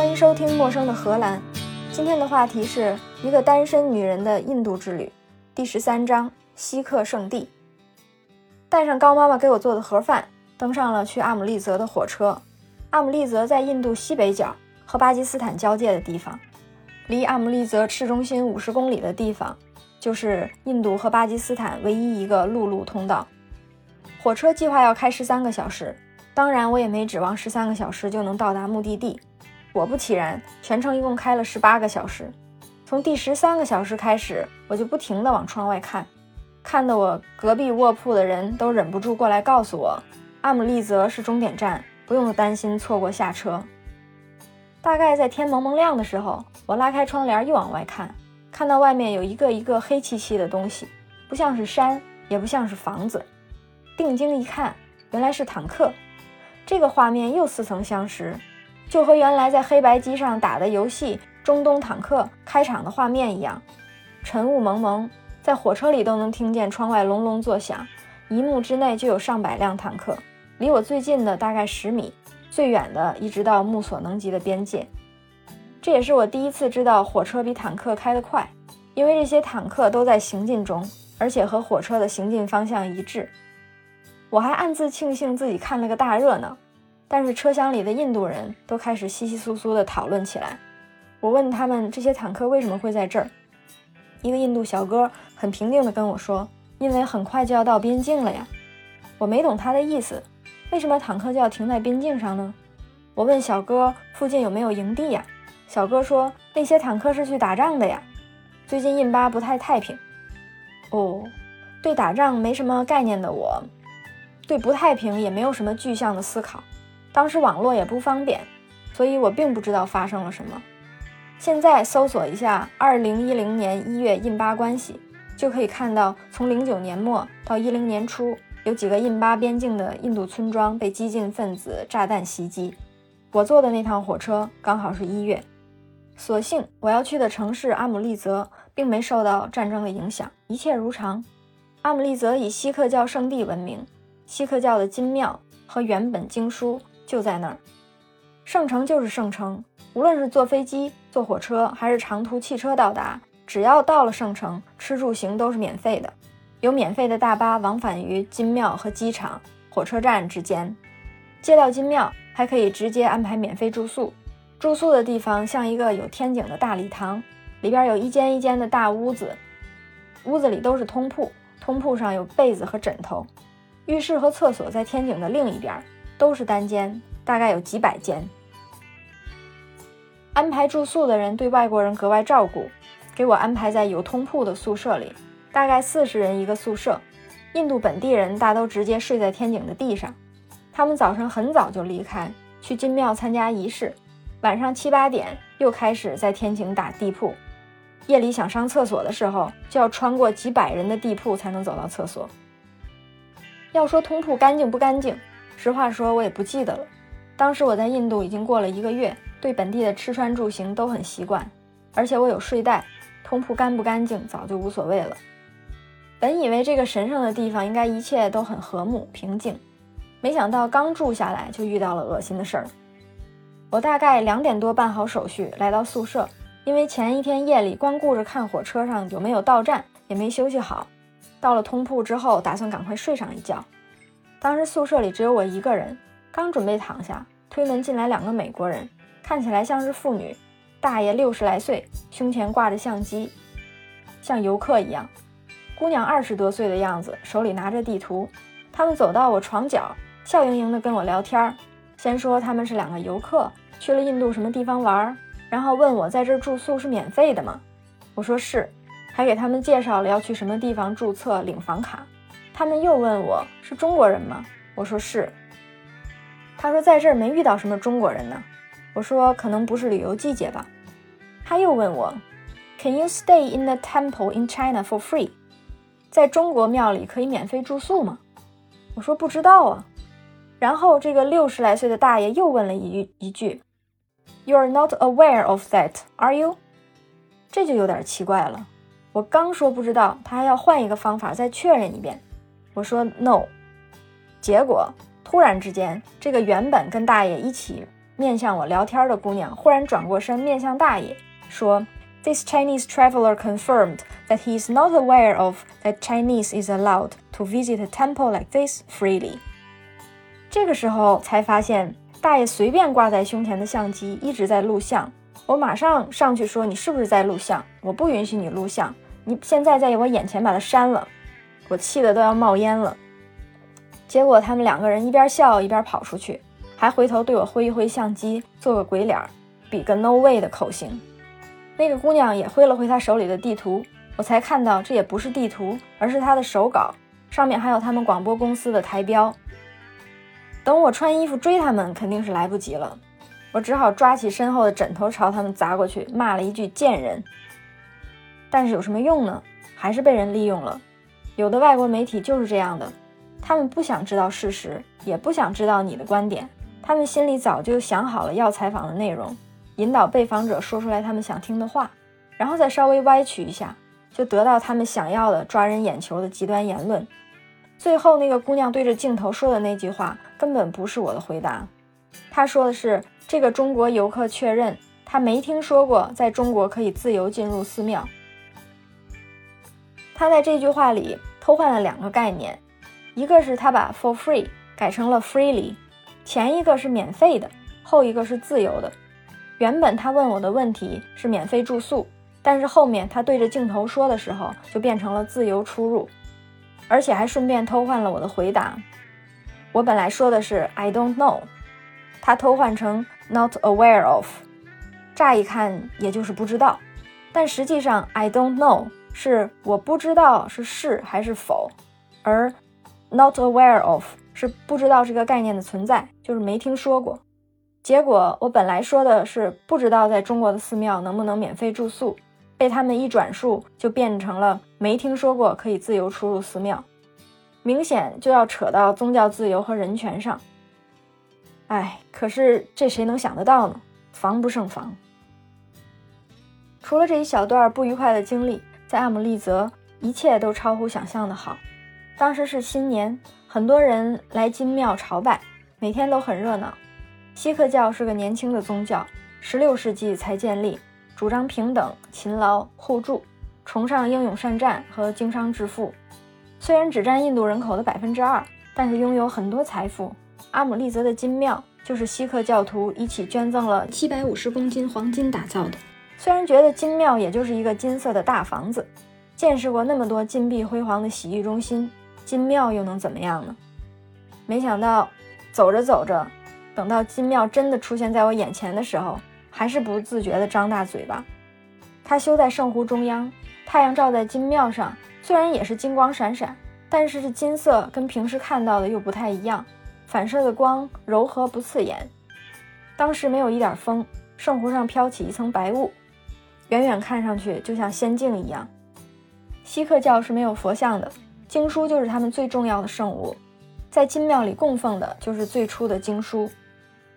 欢迎收听《陌生的荷兰》。今天的话题是一个单身女人的印度之旅，第十三章：西克圣地。带上高妈妈给我做的盒饭，登上了去阿姆利则的火车。阿姆利则在印度西北角和巴基斯坦交界的地方，离阿姆利则市中心五十公里的地方，就是印度和巴基斯坦唯一一个陆路通道。火车计划要开十三个小时，当然我也没指望十三个小时就能到达目的地。果不其然，全程一共开了十八个小时。从第十三个小时开始，我就不停地往窗外看，看得我隔壁卧铺的人都忍不住过来告诉我，阿姆利则是终点站，不用担心错过下车。大概在天蒙蒙亮的时候，我拉开窗帘又往外看，看到外面有一个一个黑漆漆的东西，不像是山，也不像是房子。定睛一看，原来是坦克。这个画面又似曾相识。就和原来在黑白机上打的游戏《中东坦克》开场的画面一样，晨雾蒙蒙，在火车里都能听见窗外隆隆作响，一幕之内就有上百辆坦克，离我最近的大概十米，最远的一直到目所能及的边界。这也是我第一次知道火车比坦克开得快，因为这些坦克都在行进中，而且和火车的行进方向一致。我还暗自庆幸自己看了个大热闹。但是车厢里的印度人都开始稀稀疏疏地讨论起来。我问他们这些坦克为什么会在这儿，一个印度小哥很平静地跟我说：“因为很快就要到边境了呀。”我没懂他的意思，为什么坦克就要停在边境上呢？我问小哥附近有没有营地呀？小哥说那些坦克是去打仗的呀。最近印巴不太太平。哦，对打仗没什么概念的我，对不太平也没有什么具象的思考。当时网络也不方便，所以我并不知道发生了什么。现在搜索一下“二零一零年一月印巴关系”，就可以看到从零九年末到一零年初，有几个印巴边境的印度村庄被激进分子炸弹袭击。我坐的那趟火车刚好是一月。所幸我要去的城市阿姆利则并没受到战争的影响，一切如常。阿姆利则以锡克教圣地闻名，锡克教的金庙和原本经书。就在那儿，圣城就是圣城。无论是坐飞机、坐火车，还是长途汽车到达，只要到了圣城，吃住行都是免费的。有免费的大巴往返于金庙和机场、火车站之间。接到金庙，还可以直接安排免费住宿。住宿的地方像一个有天井的大礼堂，里边有一间一间的大屋子，屋子里都是通铺，通铺上有被子和枕头。浴室和厕所在天井的另一边。都是单间，大概有几百间。安排住宿的人对外国人格外照顾，给我安排在有通铺的宿舍里，大概四十人一个宿舍。印度本地人大都直接睡在天井的地上。他们早晨很早就离开，去金庙参加仪式，晚上七八点又开始在天井打地铺。夜里想上厕所的时候，就要穿过几百人的地铺才能走到厕所。要说通铺干净不干净？实话说，我也不记得了。当时我在印度已经过了一个月，对本地的吃穿住行都很习惯，而且我有睡袋，通铺干不干净早就无所谓了。本以为这个神圣的地方应该一切都很和睦平静，没想到刚住下来就遇到了恶心的事儿。我大概两点多办好手续来到宿舍，因为前一天夜里光顾着看火车上有没有到站，也没休息好。到了通铺之后，打算赶快睡上一觉。当时宿舍里只有我一个人，刚准备躺下，推门进来两个美国人，看起来像是妇女。大爷六十来岁，胸前挂着相机，像游客一样。姑娘二十多岁的样子，手里拿着地图。他们走到我床角，笑盈盈地跟我聊天儿。先说他们是两个游客，去了印度什么地方玩，然后问我在这儿住宿是免费的吗？我说是，还给他们介绍了要去什么地方注册领房卡。他们又问我是中国人吗？我说是。他说在这儿没遇到什么中国人呢。我说可能不是旅游季节吧。他又问我，Can you stay in the temple in China for free？在中国庙里可以免费住宿吗？我说不知道啊。然后这个六十来岁的大爷又问了一一句，You are not aware of that, are you？这就有点奇怪了。我刚说不知道，他还要换一个方法再确认一遍。我说 no，结果突然之间，这个原本跟大爷一起面向我聊天的姑娘忽然转过身，面向大爷说：“This Chinese traveler confirmed that he is not aware of that Chinese is allowed to visit a temple like this freely。”这个时候才发现，大爷随便挂在胸前的相机一直在录像。我马上上去说：“你是不是在录像？我不允许你录像！你现在在我眼前把它删了！”我气得都要冒烟了。结果他们两个人一边笑一边跑出去，还回头对我挥一挥相机，做个鬼脸，比个 no way 的口型。那个姑娘也挥了挥她手里的地图，我才看到这也不是地图，而是她的手稿，上面还有他们广播公司的台标。等我穿衣服追他们，肯定是来不及了。我只好抓起身后的枕头朝他们砸过去，骂了一句“贱人”。但是有什么用呢？还是被人利用了。有的外国媒体就是这样的。他们不想知道事实，也不想知道你的观点，他们心里早就想好了要采访的内容，引导被访者说出来他们想听的话，然后再稍微歪曲一下，就得到他们想要的抓人眼球的极端言论。最后那个姑娘对着镜头说的那句话，根本不是我的回答。她说的是这个中国游客确认他没听说过在中国可以自由进入寺庙。他在这句话里偷换了两个概念。一个是他把 for free 改成了 freely，前一个是免费的，后一个是自由的。原本他问我的问题是免费住宿，但是后面他对着镜头说的时候就变成了自由出入，而且还顺便偷换了我的回答。我本来说的是 I don't know，他偷换成 not aware of，乍一看也就是不知道，但实际上 I don't know 是我不知道是是还是否，而 Not aware of 是不知道这个概念的存在，就是没听说过。结果我本来说的是不知道在中国的寺庙能不能免费住宿，被他们一转述就变成了没听说过可以自由出入寺庙，明显就要扯到宗教自由和人权上。哎，可是这谁能想得到呢？防不胜防。除了这一小段不愉快的经历，在阿姆利则一切都超乎想象的好。当时是新年，很多人来金庙朝拜，每天都很热闹。锡克教是个年轻的宗教，十六世纪才建立，主张平等、勤劳、互助，崇尚英勇善战和经商致富。虽然只占印度人口的百分之二，但是拥有很多财富。阿姆利则的金庙就是锡克教徒一起捐赠了七百五十公斤黄金打造的。虽然觉得金庙也就是一个金色的大房子，见识过那么多金碧辉煌的洗浴中心。金庙又能怎么样呢？没想到，走着走着，等到金庙真的出现在我眼前的时候，还是不自觉地张大嘴巴。它修在圣湖中央，太阳照在金庙上，虽然也是金光闪闪，但是这金色跟平时看到的又不太一样，反射的光柔和不刺眼。当时没有一点风，圣湖上飘起一层白雾，远远看上去就像仙境一样。锡克教是没有佛像的。经书就是他们最重要的圣物，在金庙里供奉的就是最初的经书。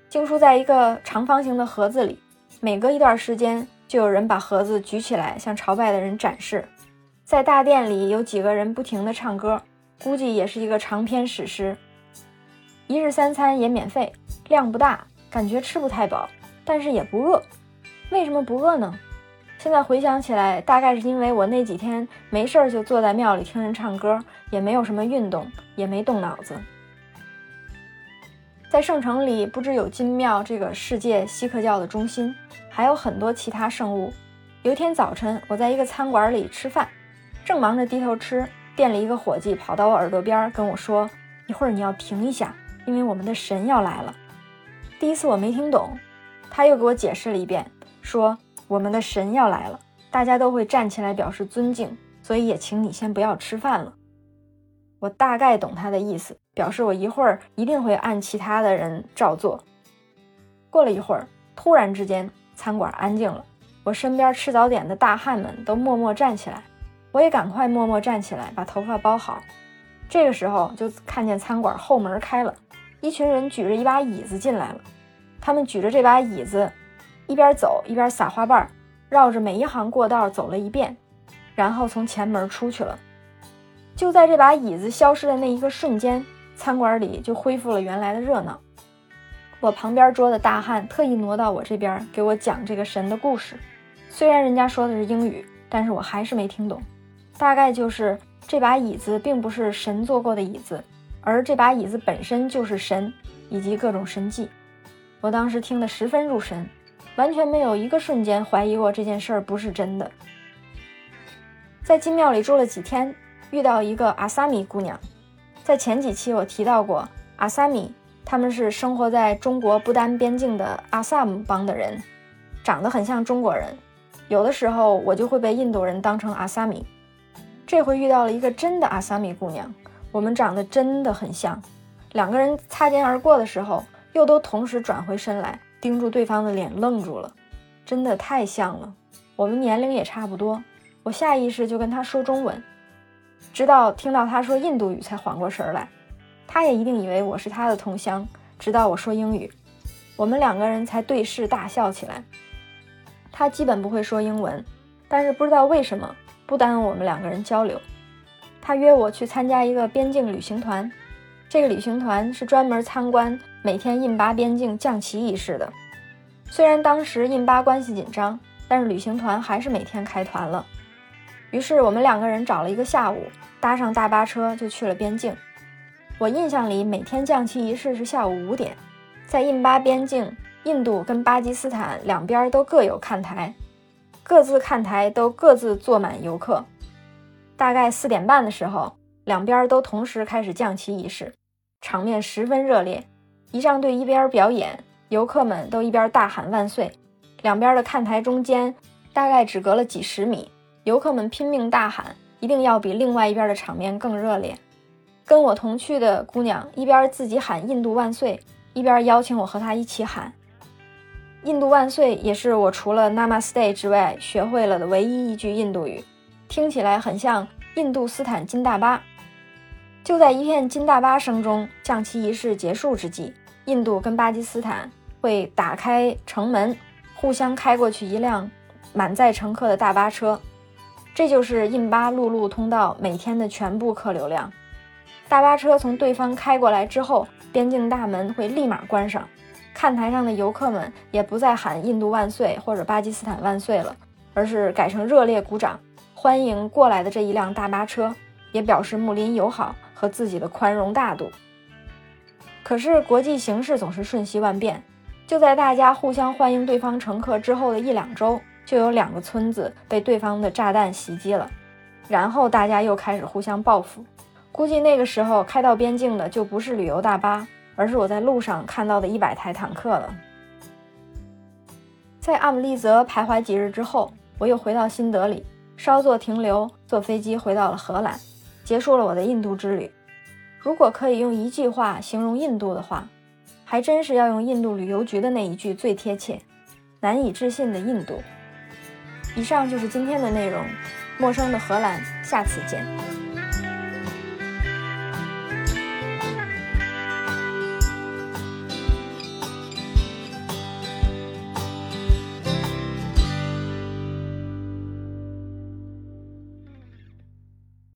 经书在一个长方形的盒子里，每隔一段时间就有人把盒子举起来向朝拜的人展示。在大殿里有几个人不停地唱歌，估计也是一个长篇史诗。一日三餐也免费，量不大，感觉吃不太饱，但是也不饿。为什么不饿呢？现在回想起来，大概是因为我那几天没事儿就坐在庙里听人唱歌，也没有什么运动，也没动脑子。在圣城里，不只有金庙这个世界锡克教的中心，还有很多其他圣物。有一天早晨，我在一个餐馆里吃饭，正忙着低头吃，店里一个伙计跑到我耳朵边跟我说：“一会儿你要停一下，因为我们的神要来了。”第一次我没听懂，他又给我解释了一遍，说。我们的神要来了，大家都会站起来表示尊敬，所以也请你先不要吃饭了。我大概懂他的意思，表示我一会儿一定会按其他的人照做。过了一会儿，突然之间餐馆安静了，我身边吃早点的大汉们都默默站起来，我也赶快默默站起来，把头发包好。这个时候就看见餐馆后门开了，一群人举着一把椅子进来了，他们举着这把椅子。一边走一边撒花瓣，绕着每一行过道走了一遍，然后从前门出去了。就在这把椅子消失的那一个瞬间，餐馆里就恢复了原来的热闹。我旁边桌的大汉特意挪到我这边给我讲这个神的故事。虽然人家说的是英语，但是我还是没听懂。大概就是这把椅子并不是神坐过的椅子，而这把椅子本身就是神以及各种神迹。我当时听得十分入神，完全没有一个瞬间怀疑过这件事儿不是真的。在金庙里住了几天，遇到一个阿萨米姑娘。在前几期我提到过，阿萨米他们是生活在中国不丹边境的阿萨姆邦的人，长得很像中国人。有的时候我就会被印度人当成阿萨米，这回遇到了一个真的阿萨米姑娘，我们长得真的很像。两个人擦肩而过的时候，又都同时转回身来，盯住对方的脸愣住了，真的太像了。我们年龄也差不多，我下意识就跟他说中文，直到听到他说印度语才缓过神来。他也一定以为我是他的同乡，直到我说英语，我们两个人才对视大笑起来。他基本不会说英文，但是不知道为什么不耽误我们两个人交流。他约我去参加一个边境旅行团，这个旅行团是专门参观每天印巴边境降旗仪式的。虽然当时印巴关系紧张，但是旅行团还是每天开团了。于是我们两个人找了一个下午，搭上大巴车就去了边境。我印象里每天降旗仪式是下午五点，在印巴边境。印度跟巴基斯坦两边都各有看台，各自看台都各自坐满游客。大概四点半的时候，两边都同时开始降旗仪式，场面十分热烈。仪仗队一边表演，游客们都一边大喊万岁。两边的看台中间大概只隔了几十米，游客们拼命大喊，一定要比另外一边的场面更热烈。跟我同去的姑娘一边自己喊“印度万岁”，一边邀请我和她一起喊。印度万岁也是我除了 Namaste 之外学会了的唯一一句印度语，听起来很像印度斯坦金大巴。就在一片金大巴声中，降旗仪式结束之际，印度跟巴基斯坦会打开城门，互相开过去一辆满载乘客的大巴车，这就是印巴陆路通道每天的全部客流量。大巴车从对方开过来之后，边境大门会立马关上。看台上的游客们也不再喊“印度万岁”或者“巴基斯坦万岁”了，而是改成热烈鼓掌，欢迎过来的这一辆大巴车，也表示睦邻友好和自己的宽容大度。可是国际形势总是瞬息万变，就在大家互相欢迎对方乘客之后的一两周，就有两个村子被对方的炸弹袭击了，然后大家又开始互相报复。估计那个时候开到边境的就不是旅游大巴。而是我在路上看到的一百台坦克了。在阿姆利则徘徊几日之后，我又回到新德里，稍作停留，坐飞机回到了荷兰，结束了我的印度之旅。如果可以用一句话形容印度的话，还真是要用印度旅游局的那一句最贴切：难以置信的印度。以上就是今天的内容，陌生的荷兰，下次见。